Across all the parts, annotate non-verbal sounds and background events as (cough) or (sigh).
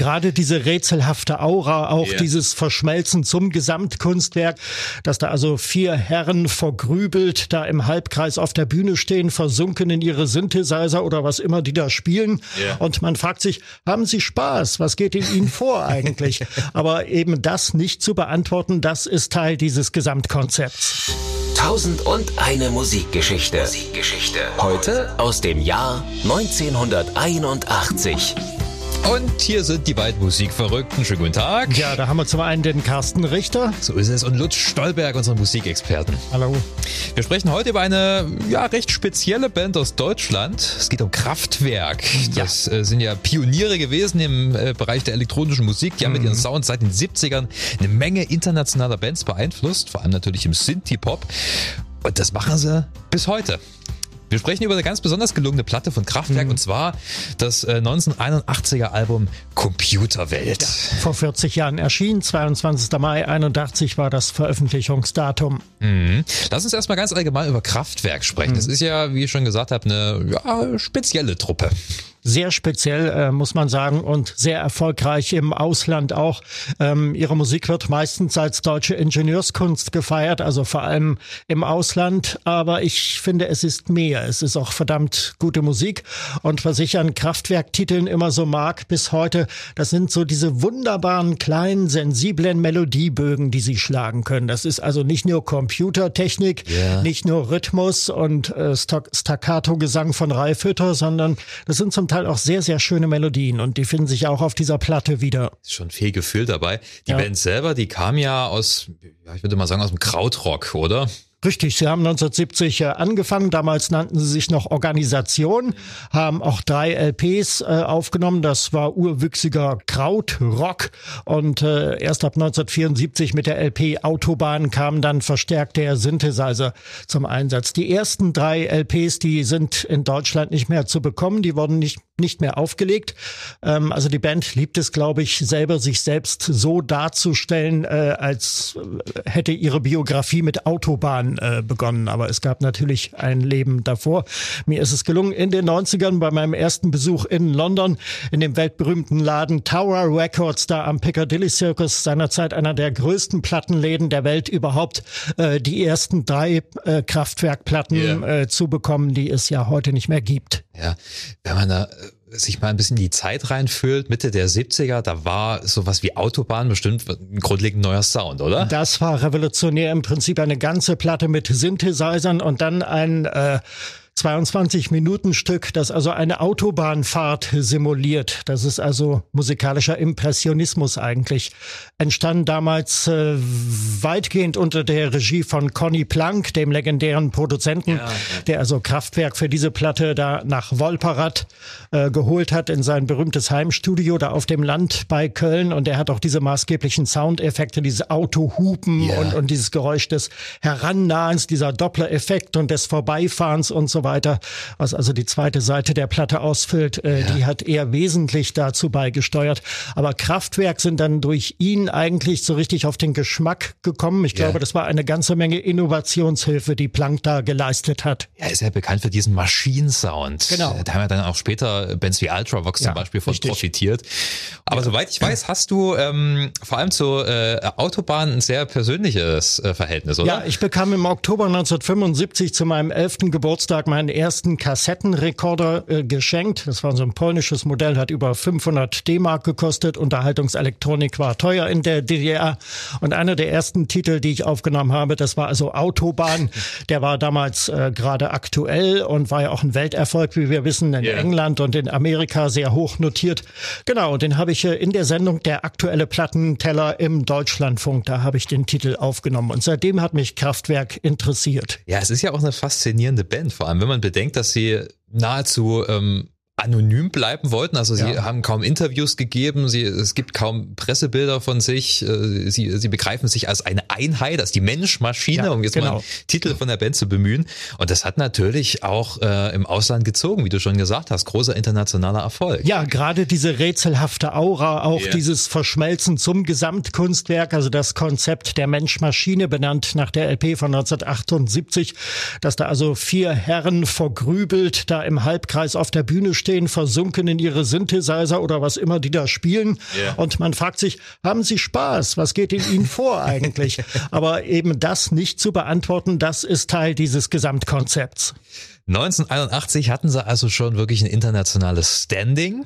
gerade diese rätselhafte Aura, auch Ja. dieses Verschmelzen zum Gesamtkunstwerk, dass da also vier Herren vergrübelt da im Halbkreis auf der Bühne stehen, versunken in ihre Synthesizer oder was immer die da spielen. Ja. Und man fragt sich, haben sie Spaß? Was geht in ihnen vor (laughs) eigentlich? Aber eben das nicht zu beantworten, das ist Teil dieses Gesamtkonzepts. Tausend und eine Musikgeschichte. Musikgeschichte. Heute aus dem Jahr 1981. Und hier sind die beiden Musikverrückten. Schönen guten Tag. Ja, da haben wir zum einen den Carsten Richter. So ist es. Und Lutz Stolberg, unseren Musikexperten. Hallo. Wir sprechen heute über eine ja, recht spezielle Band aus Deutschland. Es geht um Kraftwerk. Das äh, sind ja Pioniere gewesen im äh, Bereich der elektronischen Musik. Die haben mit ihren Sounds seit den 70ern eine Menge internationaler Bands beeinflusst, vor allem natürlich im Synthie-Pop. Und das machen sie bis heute. Wir sprechen über eine ganz besonders gelungene Platte von Kraftwerk und zwar das äh, 1981er Album Computerwelt. Vor 40 Jahren erschienen, 22. Mai 81 war das Veröffentlichungsdatum. Mhm. Lass uns erstmal ganz allgemein über Kraftwerk sprechen. Das ist ja, wie ich schon gesagt habe, eine ja, spezielle Truppe. Sehr speziell, äh, muss man sagen, und sehr erfolgreich im Ausland auch. Ähm, ihre Musik wird meistens als deutsche Ingenieurskunst gefeiert, also vor allem im Ausland. Aber ich finde, es ist mehr. Es ist auch verdammt gute Musik. Und was ich an Kraftwerktiteln immer so mag bis heute, das sind so diese wunderbaren, kleinen, sensiblen Melodiebögen, die sie schlagen können. Das ist also nicht nur Computertechnik, Ja. nicht nur Rhythmus und äh, Staccato-Gesang von Ralf Hütter, sondern das sind zum Teil auch sehr, sehr schöne Melodien und die finden sich auch auf dieser Platte wieder. Ist schon viel Gefühl dabei. Die Ja. Band selber, die kam ja aus, ja, ich würde mal sagen, aus dem Krautrock, oder? Richtig, sie haben 1970 äh, angefangen. Damals nannten sie sich noch Organisation, haben auch drei LPs äh, aufgenommen. Das war urwüchsiger Krautrock. Und äh, erst ab 1974 mit der LP Autobahn kam dann verstärkt der Synthesizer zum Einsatz. Die ersten drei LPs, die sind in Deutschland nicht mehr zu bekommen. Die wurden nicht nicht mehr aufgelegt. Ähm, also die Band liebt es, glaube ich, selber sich selbst so darzustellen, äh, als äh, hätte ihre Biografie mit Autobahn äh, begonnen. Aber es gab natürlich ein Leben davor. Mir ist es gelungen, in den 90ern bei meinem ersten Besuch in London in dem weltberühmten Laden Tower Records da am Piccadilly Circus, seinerzeit einer der größten Plattenläden der Welt überhaupt, äh, die ersten drei äh, Kraftwerkplatten Ja. äh, zu bekommen, die es ja heute nicht mehr gibt. Ja, wenn man da sich mal ein bisschen die Zeit reinfühlt, Mitte der 70er, da war sowas wie Autobahn bestimmt ein grundlegend neuer Sound, oder? Das war revolutionär im Prinzip eine ganze Platte mit Synthesizern und dann ein äh, 22-Minuten-Stück, das also eine Autobahnfahrt simuliert. Das ist also musikalischer Impressionismus eigentlich. Entstanden damals äh, weitgehend unter der Regie von Conny Plank, dem legendären Produzenten, der also Kraftwerk für diese Platte da nach Wolperath äh, geholt hat in sein berühmtes Heimstudio da auf dem Land bei Köln. Und er hat auch diese maßgeblichen Soundeffekte, diese Autohupen Ja. und, und dieses Geräusch des Herannahens, dieser Doppler-Effekt und des Vorbeifahrens und so weiter, was also die zweite Seite der Platte ausfüllt, äh, die hat er wesentlich dazu beigesteuert. Aber Kraftwerk sind dann durch ihn eigentlich so richtig auf den Geschmack gekommen. Ich Ja. glaube, das war eine ganze Menge Innovationshilfe, die Planck da geleistet hat. Er ist ja bekannt für diesen Maschinensound. Genau. Da haben ja dann auch später Bands wie Ultravox Ja, zum Beispiel von richtig. profitiert. Aber soweit ich weiß, hast du ähm, vor allem zur äh, Autobahn ein sehr persönliches äh, Verhältnis, oder? Ja, ich bekam im Oktober 1975 zu meinem elften Geburtstag meinen ersten Kassettenrekorder äh, geschenkt. Das war so ein polnisches Modell, hat über 500 D-Mark gekostet. Unterhaltungselektronik war teuer in der DDR. Und einer der ersten Titel, die ich aufgenommen habe, das war also Autobahn. Der war damals äh, gerade aktuell und war ja auch ein Welterfolg, wie wir wissen, in Ja. England und in Amerika sehr hoch notiert. Genau, den habe ich äh, in der Sendung Der aktuelle Plattenteller im Deutschlandfunk, da habe ich den Titel aufgenommen. Und seitdem hat mich Kraftwerk interessiert. Ja, es ist ja auch eine faszinierende Band, vor allem wenn man bedenkt, dass sie nahezu ähm, anonym bleiben wollten. Also sie Ja. haben kaum Interviews gegeben, sie, es gibt kaum Pressebilder von sich, äh, sie, sie begreifen sich als eine Einheit, als die Mensch-Maschine, Ja, um jetzt mal genau. einen Titel von der Band zu bemühen. Und das hat natürlich auch äh, im Ausland gezogen, wie du schon gesagt hast, großer internationaler Erfolg. Ja, gerade diese rätselhafte Aura, auch Ja. dieses Verschmelzen zum Gesamtkunstwerk, also das Konzept der Mensch-Maschine, benannt nach der LP von 1978, dass da also vier Herren vergrübelt da im Halbkreis auf der Bühne stehen stehen, versunken in ihre Synthesizer oder was immer die da spielen. Ja. Und man fragt sich, haben sie Spaß? Was geht in ihnen vor (laughs) eigentlich? Aber eben das nicht zu beantworten, das ist Teil dieses Gesamtkonzepts. 1981 hatten sie also schon wirklich ein internationales Standing.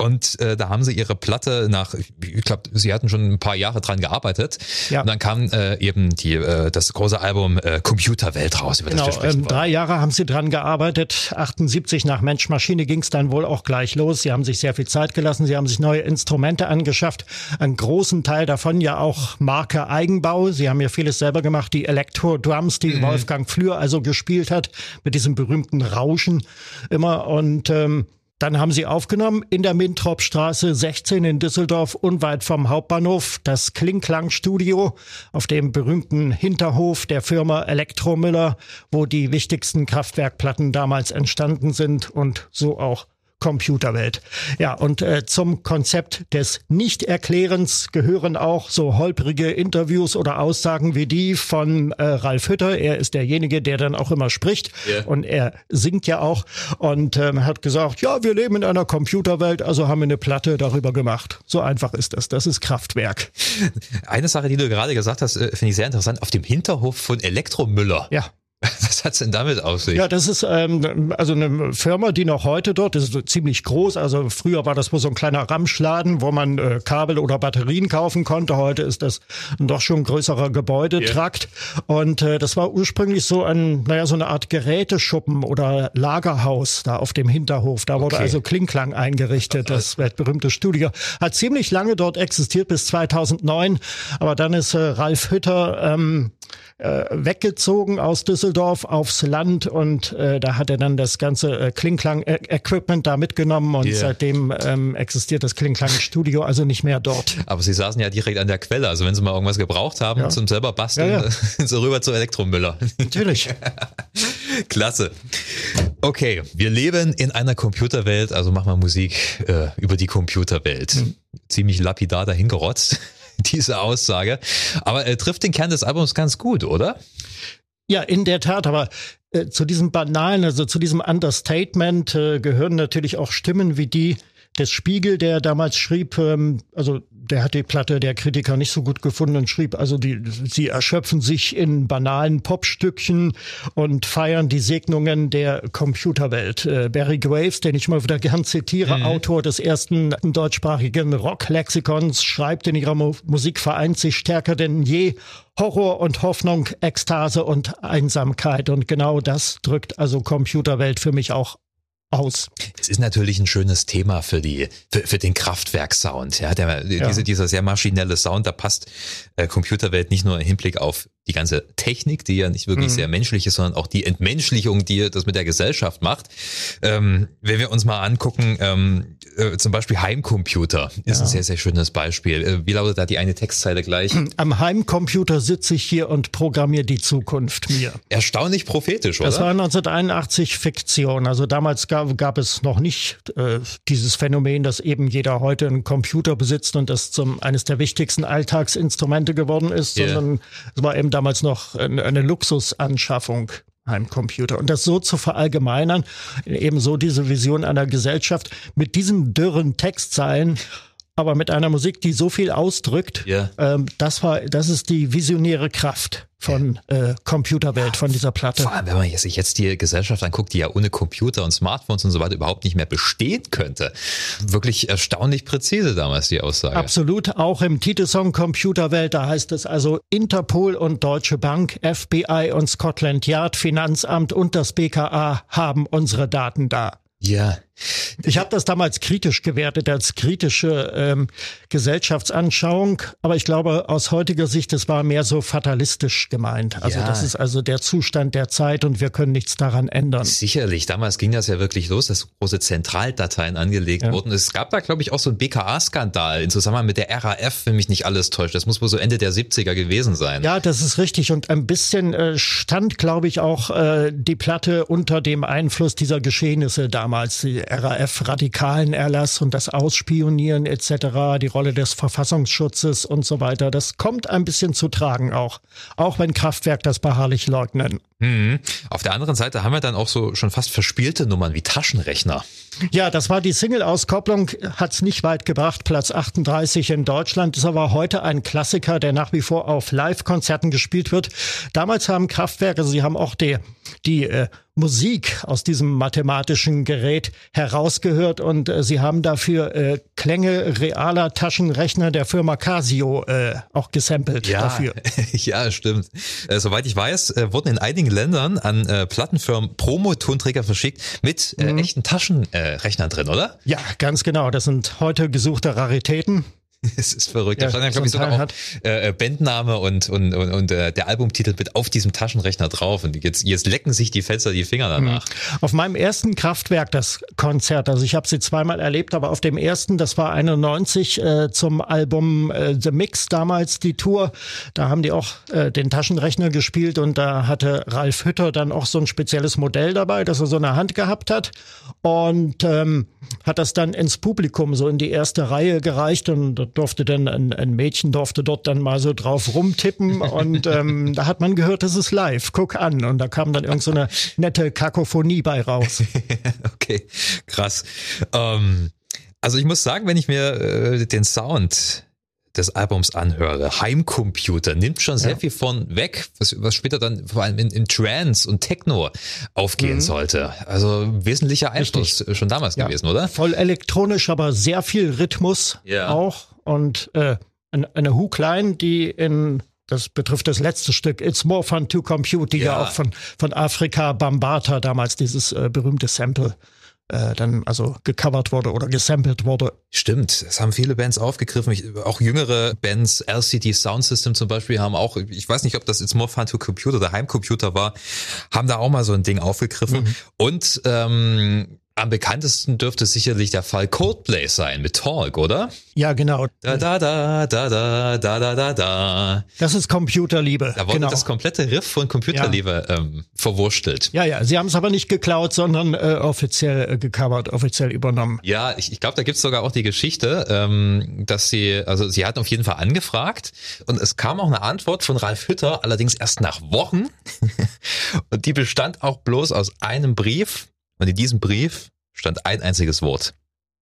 Und äh, da haben sie ihre Platte nach, ich glaube, sie hatten schon ein paar Jahre dran gearbeitet. Ja. Und dann kam äh, eben die, äh, das große Album äh, Computerwelt raus, über Genau, das wir sprechen ähm, drei Jahre haben sie dran gearbeitet. 78 nach Mensch Maschine ging es dann wohl auch gleich los. Sie haben sich sehr viel Zeit gelassen. Sie haben sich neue Instrumente angeschafft. Einen großen Teil davon ja auch Marke Eigenbau. Sie haben ja vieles selber gemacht. Die Elektro-Drums, die Wolfgang Flür also gespielt hat, mit diesem berühmten Rauschen immer. Und ähm, dann haben sie aufgenommen in der Mintropstraße 16 in Düsseldorf, unweit vom Hauptbahnhof, das Klingklang-Studio auf dem berühmten Hinterhof der Firma Elektromüller, wo die wichtigsten Kraftwerkplatten damals entstanden sind und so auch Computerwelt. Ja, und äh, zum Konzept des Nichterklärens gehören auch so holprige Interviews oder Aussagen wie die von äh, Ralf Hütter. Er ist derjenige, der dann auch immer spricht Ja. und er singt ja auch und ähm, hat gesagt, ja, wir leben in einer Computerwelt, also haben wir eine Platte darüber gemacht. So einfach ist das. Das ist Kraftwerk. Eine Sache, die du gerade gesagt hast, äh, finde ich sehr interessant. Auf dem Hinterhof von Elektromüller. Ja. (laughs) Was hat's denn damit auf sich? Ja, das ist ähm, also eine Firma, die noch heute dort ist ziemlich groß. Also früher war das wohl so ein kleiner Ramschladen, wo man äh, Kabel oder Batterien kaufen konnte. Heute ist das ein doch schon größerer Gebäudetrakt. Und äh, das war ursprünglich so ein, naja, so eine Art Geräteschuppen oder Lagerhaus da auf dem Hinterhof. Da wurde Okay. also Klingklang eingerichtet, das weltberühmte Studio. Hat ziemlich lange dort existiert bis 2009. Aber dann ist äh, Ralf Hütter ähm, äh, weggezogen aus Düsseldorf aufs Land und äh, da hat er dann das ganze äh, Klingklang-Equipment da mitgenommen und Yeah. seitdem ähm, existiert das Klingklang-Studio also nicht mehr dort. Aber sie saßen ja direkt an der Quelle. Also wenn sie mal irgendwas gebraucht haben Ja. zum selber basteln, Ja, ja. (laughs) sie rüber zu Elektromüller. Natürlich. (laughs) Klasse. Okay, wir leben in einer Computerwelt, also machen wir Musik äh, über die Computerwelt. Hm. Ziemlich lapidar dahingerotzt, (laughs) diese Aussage. Aber äh, trifft den Kern des Albums ganz gut, oder? Ja, in der Tat, aber äh, zu diesem banalen, also zu diesem Understatement äh, gehören natürlich auch Stimmen wie die des Spiegel, der damals schrieb, ähm, also der hat die Platte der Kritiker nicht so gut gefunden und schrieb, also die, sie erschöpfen sich in banalen Popstückchen und feiern die Segnungen der Computerwelt. Äh, Barry Graves, den ich mal wieder gern zitiere, Autor des ersten deutschsprachigen Rock-Lexikons, schreibt in ihrer Mu Musik vereint sich stärker denn je Horror und Hoffnung, Ekstase und Einsamkeit. Und genau das drückt also Computerwelt für mich auch aus. Es ist natürlich ein schönes Thema für die, für, für den Kraftwerk-Sound. Ja, der, Diese, dieser sehr maschinelle Sound, da passt äh, Computerwelt nicht nur im Hinblick auf die ganze Technik, die ja nicht wirklich Mhm. sehr menschlich ist, sondern auch die Entmenschlichung, die das mit der Gesellschaft macht. Ähm, wenn wir uns mal angucken, ähm, äh, zum Beispiel Heimcomputer ist ein sehr, sehr schönes Beispiel. Äh, wie lautet da die eine Textzeile gleich? (clears throat) Am Heimcomputer sitze ich hier und programmiere die Zukunft mir. Erstaunlich prophetisch, oder? Das war 1981 Fiktion. Also damals gab, gab es noch nicht äh, dieses Phänomen, dass eben jeder heute einen Computer besitzt und das zum eines der wichtigsten Alltagsinstrumente geworden ist, Ja. sondern es war eben damals noch eine, eine Luxusanschaffung. Heimcomputer. Und das so zu verallgemeinern, ebenso diese Vision einer Gesellschaft mit diesen dürren Textzeilen, aber mit einer Musik, die so viel ausdrückt, Ja. ähm, das war, das ist die visionäre Kraft von äh, Computerwelt, von dieser Platte. Vor allem, wenn man sich jetzt die Gesellschaft anguckt, die ja ohne Computer und Smartphones und so weiter überhaupt nicht mehr bestehen könnte. Wirklich erstaunlich präzise damals die Aussage. Absolut, auch im Titelsong Computerwelt, da heißt es also Interpol und Deutsche Bank, FBI und Scotland Yard, Finanzamt und das BKA haben unsere Daten da. Ja. Ich habe das damals kritisch gewertet als kritische ähm, Gesellschaftsanschauung, aber ich glaube aus heutiger Sicht, es war mehr so fatalistisch gemeint. Also Ja. das ist also der Zustand der Zeit und wir können nichts daran ändern. Sicherlich, damals ging das ja wirklich los, dass große Zentraldateien angelegt Ja. wurden. Es gab da, glaube ich, auch so einen BKA-Skandal in Zusammenhang mit der RAF, wenn mich nicht alles täuscht. Das muss wohl so Ende der 70er gewesen sein. Ja, das ist richtig. Und ein bisschen äh, stand, glaube ich, auch äh, die Platte unter dem Einfluss dieser Geschehnisse damals. Die RAF-radikalen Erlass und das Ausspionieren etc., die Rolle des Verfassungsschutzes und so weiter. Das kommt ein bisschen zu tragen auch. Auch wenn Kraftwerk das beharrlich leugnen. Mhm. Auf der anderen Seite haben wir dann auch so schon fast verspielte Nummern wie Taschenrechner. Ja, das war die Single-Auskopplung, hat's nicht weit gebracht, Platz 38 in Deutschland, ist aber heute ein Klassiker, der nach wie vor auf Live-Konzerten gespielt wird. Damals haben Kraftwerke, sie haben auch die, die äh, Musik aus diesem mathematischen Gerät herausgehört und äh, sie haben dafür äh, Klänge realer Taschenrechner der Firma Casio äh, auch gesampelt ja, dafür. (laughs) ja, stimmt. Äh, soweit ich weiß, äh, wurden in einigen Ländern an äh, Plattenfirmen Promo-Tonträger verschickt mit äh, mhm. echten Taschenrechnern drin, oder? Ja, ganz genau. Das sind heute gesuchte Raritäten. (laughs) Es ist verrückt. Ja, da stand ja, glaube ich, sogar auch äh, äh, Bandname und, und, und, und äh, der Albumtitel mit auf diesem Taschenrechner drauf. Und jetzt, jetzt lecken sich die Fenster die Finger danach. Mhm. Auf meinem ersten Kraftwerk, das Konzert, also ich habe sie zweimal erlebt, aber auf dem ersten, das war 91 äh, zum Album äh, The Mix damals, die Tour, da haben die auch äh, den Taschenrechner gespielt und da hatte Ralf Hütter dann auch so ein spezielles Modell dabei, das er so in der Hand gehabt hat und ähm, hat das dann ins Publikum so in die erste Reihe gereicht und durfte dann ein, ein Mädchen durfte dort dann mal so drauf rumtippen (laughs) und ähm, da hat man gehört, das ist live, guck an und da kam dann irgend so eine nette Kakophonie bei raus. (laughs) okay, krass. Ähm, also ich muss sagen, wenn ich mir äh, den Sound des Albums anhöre, Heimcomputer, nimmt schon sehr ja. viel von weg, was, was später dann vor allem in, in Trance und Techno aufgehen mhm. sollte. Also wesentlicher Einfluss Richtig. schon damals ja. gewesen, oder? Voll elektronisch, aber sehr viel Rhythmus ja. auch und äh, eine Hookline, die in das betrifft das letzte Stück, It's More Fun to Compute, die ja, ja auch von, von Afrika Bambata damals dieses äh, berühmte Sample äh, dann also gecovert wurde oder gesampelt wurde. Stimmt, es haben viele Bands aufgegriffen, ich, auch jüngere Bands, LCD Sound System zum Beispiel, haben auch, ich weiß nicht, ob das jetzt More Fun to Computer oder Heimcomputer war, haben da auch mal so ein Ding aufgegriffen. Mhm. Und ähm, am bekanntesten dürfte sicherlich der Fall Coldplay sein mit Talk, oder? Ja, genau. Da da da da da da da da da. Das ist Computerliebe. Da wurde genau. das komplette Riff von Computerliebe ja. ähm, verwurstelt. Ja, ja. Sie haben es aber nicht geklaut, sondern äh, offiziell äh, gecovert, offiziell übernommen. Ja, ich, ich glaube, da gibt's sogar auch die Geschichte, ähm, dass sie, also sie hatten auf jeden Fall angefragt und es kam auch eine Antwort von Ralf Hütter, allerdings erst nach Wochen. (laughs) und die bestand auch bloß aus einem Brief und in diesem Brief stand ein einziges Wort.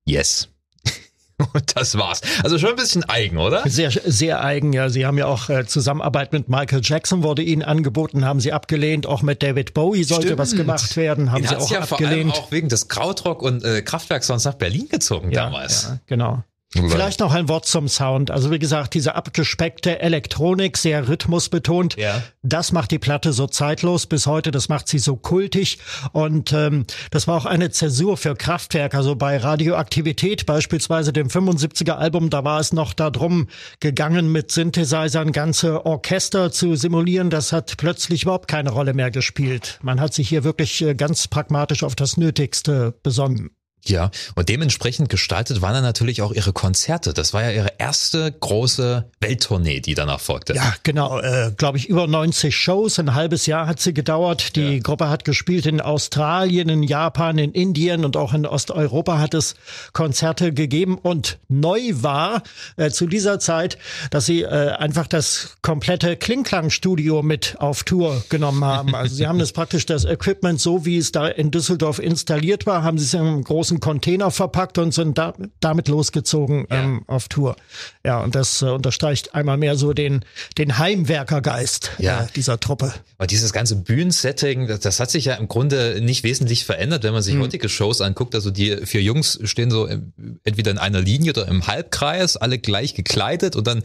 Yes. (laughs) Und das war's. Also schon ein bisschen eigen, oder? Sehr, sehr eigen, ja. Sie haben ja auch äh, Zusammenarbeit mit Michael Jackson wurde Ihnen angeboten, haben Sie abgelehnt. Auch mit David Bowie sollte Stimmt. was gemacht werden, haben Den Sie auch ja abgelehnt. Vor allem auch wegen des Krautrock und äh, Kraftwerkssounds nach Berlin gezogen ja, damals. Ja, genau. Vielleicht noch ein Wort zum Sound. Also wie gesagt, diese abgespeckte Elektronik, sehr rhythmusbetont, ja. das macht die Platte so zeitlos bis heute, das macht sie so kultig. Und ähm, das war auch eine Zäsur für Kraftwerk. Also bei Radioaktivität, beispielsweise dem 75er Album, da war es noch darum gegangen, mit Synthesizern ganze Orchester zu simulieren. Das hat plötzlich überhaupt keine Rolle mehr gespielt. Man hat sich hier wirklich äh, ganz pragmatisch auf das Nötigste besonnen. Ja, und dementsprechend gestaltet waren dann natürlich auch ihre Konzerte. Das war ja ihre erste große Welttournee, die danach folgte. Ja, genau. Äh, Glaube ich, über 90 Shows. Ein halbes Jahr hat sie gedauert. Die ja. Gruppe hat gespielt in Australien, in Japan, in Indien und auch in Osteuropa hat es Konzerte gegeben. Und neu war äh, zu dieser Zeit, dass sie äh, einfach das komplette Klingklang-Studio mit auf Tour genommen haben. Also sie haben das (laughs) praktisch das Equipment so, wie es da in Düsseldorf installiert war, haben sie es im großen großen Container verpackt und sind da, damit losgezogen ja. ähm, auf Tour. Ja, und das äh, unterstreicht einmal mehr so den, den Heimwerkergeist ja. äh, dieser Truppe. Aber dieses ganze Bühnensetting, das, das, hat sich ja im Grunde nicht wesentlich verändert, wenn man sich mhm. heutige Shows anguckt. Also die vier Jungs stehen so entweder in einer Linie oder im Halbkreis, alle gleich gekleidet und dann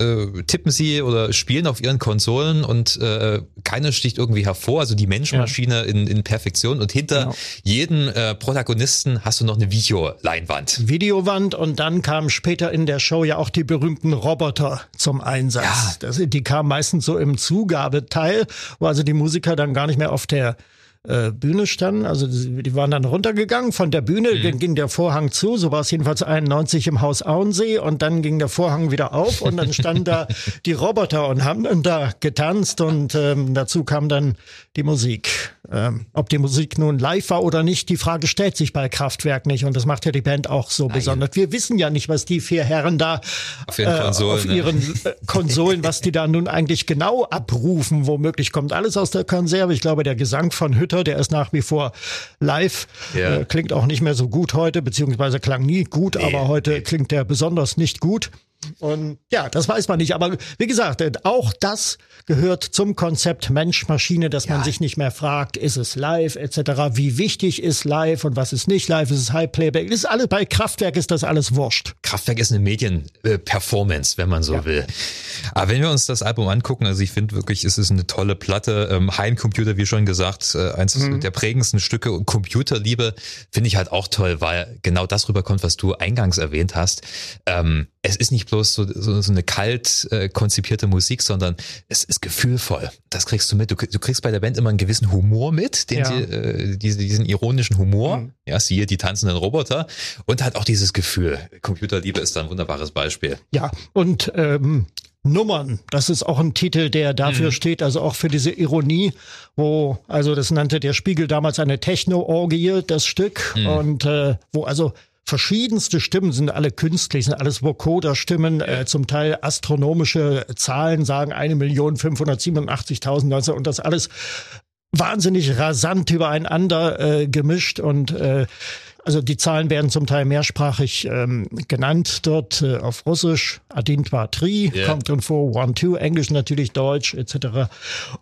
äh, tippen sie oder spielen auf ihren Konsolen und äh, keiner sticht irgendwie hervor. Also die Menschmaschine ja. in, in Perfektion und hinter genau. jedem äh, Protagonisten hast du noch eine Videoleinwand. Videowand und dann kamen später in der Show ja auch die berühmten Roboter zum Einsatz. Ja. Das, die kamen meistens so im Zugabeteil, wo also die Musiker dann gar nicht mehr auf der äh, Bühne standen. Also die, waren dann runtergegangen von der Bühne, Mhm. dann ging der Vorhang zu, so war es jedenfalls 91 im Haus Auensee und dann ging der Vorhang wieder auf und dann standen da (laughs) die Roboter und haben dann da getanzt und ähm, dazu kam dann die Musik. Ähm, ob die Musik nun live war oder nicht, die Frage stellt sich bei Kraftwerk nicht und das macht ja die Band auch so besonders. Wir wissen ja nicht, was die vier Herren da Auf ihren äh, Konsolen, auf ne? ihren äh, Konsolen, was die da nun eigentlich genau abrufen. Womöglich kommt alles aus der Konserve. Ich glaube, der Gesang von Hütter, der ist nach wie vor live. Ja. Äh, klingt auch nicht mehr so gut heute, beziehungsweise klang nie gut, aber heute klingt der besonders nicht gut. Und ja, das weiß man nicht. Aber wie gesagt, auch das gehört zum Konzept Mensch-Maschine, dass man sich nicht mehr fragt, ist es live etc. Wie wichtig ist live und was ist nicht live? Ist es High-Playback? Ist alles bei Kraftwerk ist das alles wurscht. Kraftwerk ist eine Medien-Performance, wenn man so will. Aber wenn wir uns das Album angucken, also ich finde wirklich, es ist eine tolle Platte. Ähm, Heimcomputer, wie schon gesagt, äh, eins der prägendsten Stücke. Und Computerliebe finde ich halt auch toll, weil genau das rüberkommt, was du eingangs erwähnt hast. Ähm, es ist nicht bloß so, so, so eine kalt äh, konzipierte Musik, sondern es ist gefühlvoll. Das kriegst du mit. Du, du kriegst bei der Band immer einen gewissen Humor mit, den Ja. sie, äh, diese, diesen ironischen Humor. Ja, siehe die tanzenden Roboter. Und halt auch dieses Gefühl. Computerliebe ist da ein wunderbares Beispiel. Ja, und ähm, Nummern, das ist auch ein Titel, der dafür steht, also auch für diese Ironie, wo, also das nannte der Spiegel damals eine Techno-Orgie, das Stück, und äh, wo also verschiedenste Stimmen sind alle künstlich, sind alles Vocoder-Stimmen, äh, zum Teil astronomische Zahlen sagen eine Million 587.000 und das alles wahnsinnig rasant übereinander äh, gemischt und äh, also die Zahlen werden zum Teil mehrsprachig ähm, genannt dort äh, auf Russisch, Adin Tri, Ja. kommt drin vor, One, Two, Englisch natürlich, Deutsch etc.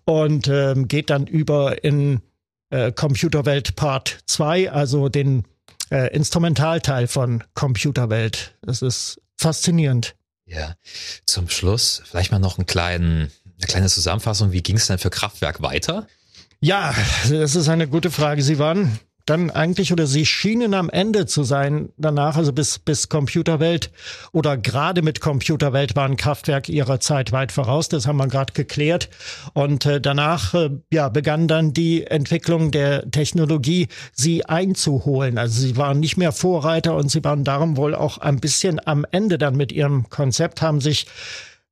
Und ähm, geht dann über in äh, Computerwelt Part 2, also den äh, Instrumentalteil von Computerwelt. Das ist faszinierend. Ja. Zum Schluss vielleicht mal noch einen kleinen, eine kleine Zusammenfassung. Wie ging es denn für Kraftwerk weiter? Ja, das ist eine gute Frage. Sie waren dann eigentlich oder sie schienen am Ende zu sein danach, also bis, bis Computerwelt oder gerade mit Computerwelt waren Kraftwerk ihrer Zeit weit voraus. Das haben wir gerade geklärt. Und äh, danach äh, ja, begann dann die Entwicklung der Technologie, sie einzuholen. Also sie waren nicht mehr Vorreiter und sie waren darum wohl auch ein bisschen am Ende dann mit ihrem Konzept, haben sich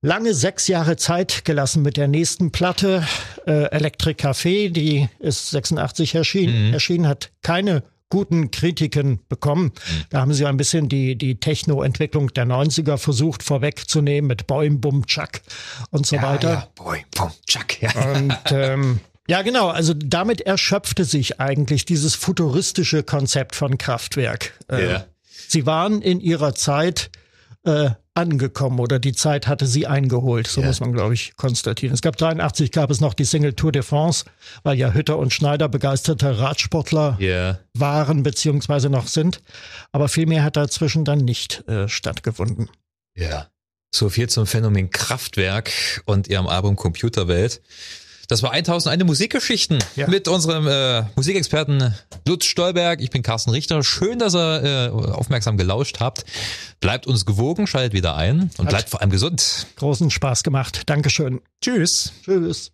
lange sechs Jahre Zeit gelassen mit der nächsten Platte, äh, Electric Café, die ist 86 erschienen, erschienen, hat keine guten Kritiken bekommen. Da haben sie ein bisschen die, die Techno-Entwicklung der 90er versucht vorwegzunehmen mit Boim, Bum, Chuck und so weiter. Ja, boy, boom, Chuck. Ja. Und ähm, ja, genau. Also damit erschöpfte sich eigentlich dieses futuristische Konzept von Kraftwerk. Äh, Ja. Sie waren in ihrer Zeit äh, angekommen oder die Zeit hatte sie eingeholt. So Ja. muss man, glaube ich, konstatieren. Es gab 83 gab es noch die Single Tour de France, weil ja Hütter und Schneider begeisterte Radsportler Ja. waren beziehungsweise noch sind. Aber viel mehr hat dazwischen dann nicht äh, stattgefunden. Ja. So viel zum Phänomen Kraftwerk und ihrem Album Computerwelt. Das war 1001 Musikgeschichten Ja. mit unserem äh, Musikexperten Lutz Stolberg. Ich bin Carsten Richter. Schön, dass ihr äh, aufmerksam gelauscht habt. Bleibt uns gewogen, schaltet wieder ein und bleibt vor allem gesund. Großen Spaß gemacht. Dankeschön. Tschüss. Tschüss.